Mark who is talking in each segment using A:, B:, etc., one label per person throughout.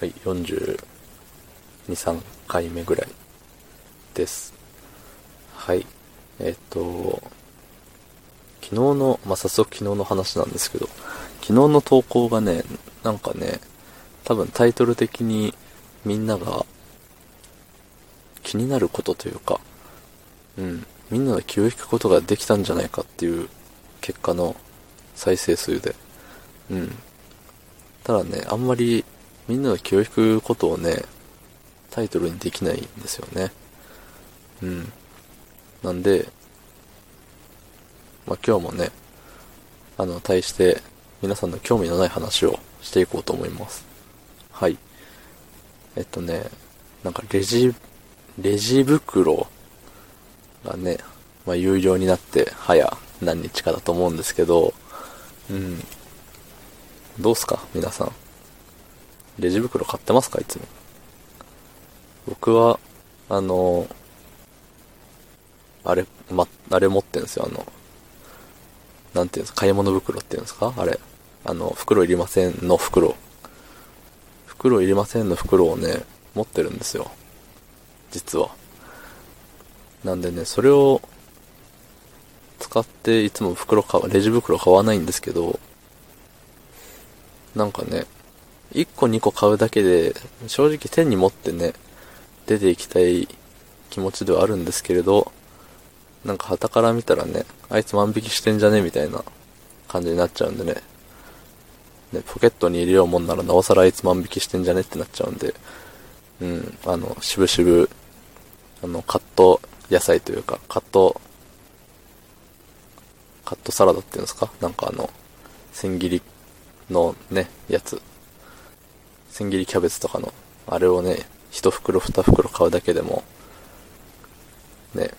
A: はい、42、3回目ぐらいです。はい。えっ、と、昨日の、まあ、早速昨日の話なんですけど、昨日の投稿がね、なんかね、多分タイトル的にみんなが気になることというか、うん、みんなが気を引くことができたんじゃないかっていう結果の再生数で、うん。ただね、あんまりみんなが気を引くことをね、タイトルにできないんですよね。うん。なんで、まあ、今日もね、あの、対して皆さんの興味のない話をしていこうと思います。はい。えっとね、なんかレジ、レジ袋がね、まあ、有料になって早何日かだと思うんですけど、うん。どうすか皆さん。レジ袋買ってますかいつも。僕は、あの、あれ、ま、あれ持ってんですよ、あの、なんていうんですか、買い物袋っていうんですかあれ。あの、袋いりませんの袋。袋いりませんの袋をね、持ってるんですよ。実は。なんでね、それを使っていつも袋買わ、レジ袋買わないんですけど、なんかね、1個2個買うだけで、正直手に持ってね、出ていきたい気持ちではあるんですけれど、なんか旗から見たらね、あいつ万引きしてんじゃねみたいな感じになっちゃうんでね。ね、ポケットに入れようもんならなおさらあいつ万引きしてんじゃねってなっちゃうんで、うん、あの、しぶしぶ、あの、カット野菜というか、カット、カットサラダっていうんですか？なんかあの、千切りのね、やつ。千切りキャベツとかの、あれをね、一袋二袋買うだけでも、ね、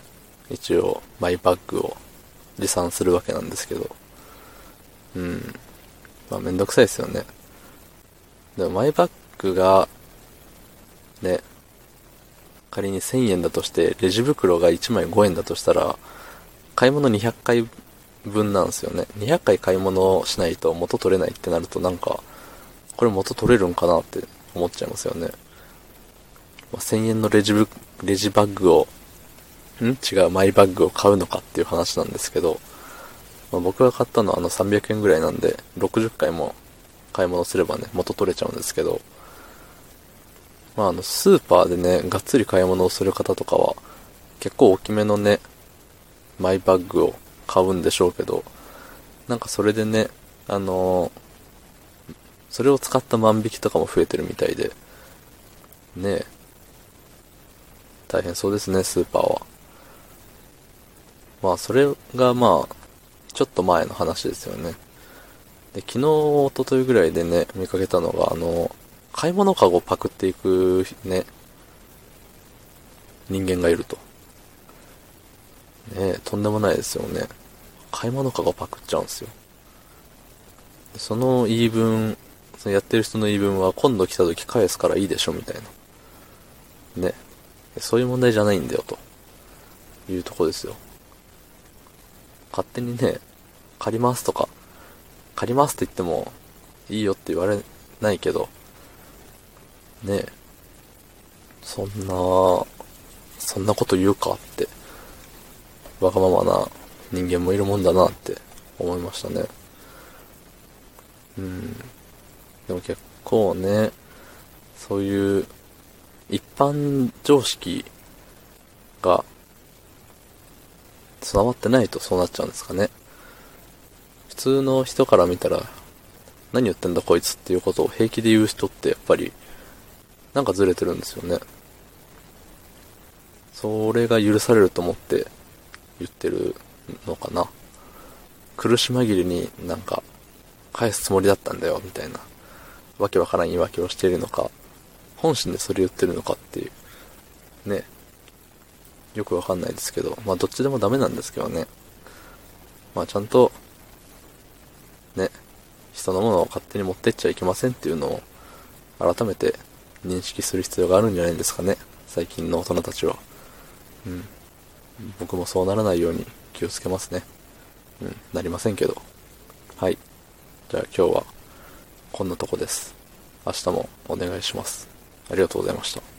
A: 一応マイバッグを持参するわけなんですけど、うん。まあめんどくさいですよね。でもマイバッグが、ね、仮に1000円だとして、レジ袋が1枚5円だとしたら、買い物200回分なんですよね。200回買い物をしないと元取れないってなるとなんか、これ元取れるんかなって思っちゃいますよね。まあ、1000円のレジブ、レジバッグを、ん？違う、マイバッグを買うのかっていう話なんですけど、まあ、僕が買ったのはあの300円ぐらいなんで、60回も買い物すればね、元取れちゃうんですけど、まああの、スーパーでね、がっつり買い物をする方とかは、結構大きめのね、マイバッグを買うんでしょうけど、なんかそれでね、あのーそれを使った万引きとかも増えてるみたいで、ねえ、大変そうですね、スーパーは。まあ、それがまあ、ちょっと前の話ですよね。で、昨日、一昨日ぐらいでね、見かけたのが、あの、買い物カゴをパクっていくね、人間がいると。ねえ、とんでもないですよね。買い物カゴパクっちゃうんですよ。その言い分、そのやってる人の言い分は今度来た時返すからいいでしょみたいな。ね。そういう問題じゃないんだよと。いうとこですよ。勝手にね、借りますとか、借りますって言ってもいいよって言われないけど、ねえ、そんな、そんなこと言うかって、わがままな人間もいるもんだなって思いましたね。うん。でも結構ね、そういう一般常識が備わってないとそうなっちゃうんですかね。普通の人から見たら、何言ってんだこいつっていうことを平気で言う人ってやっぱり、なんかずれてるんですよね。それが許されると思って言ってるのかな。苦し紛れになんか、返すつもりだったんだよ、みたいな。わけわからん言い訳をしているのか、本心でそれ言ってるのかっていう。ね。よくわかんないですけど、まあどっちでもダメなんですけどね。まあちゃんと、ね、人のものを勝手に持ってっちゃいけませんっていうのを、改めて認識する必要があるんじゃないですかね。最近の大人たちは。うん。僕もそうならないように気をつけますね。うん、なりませんけど。はい。じゃあ今日は、こんなとこです。明日もお願いします。ありがとうございました。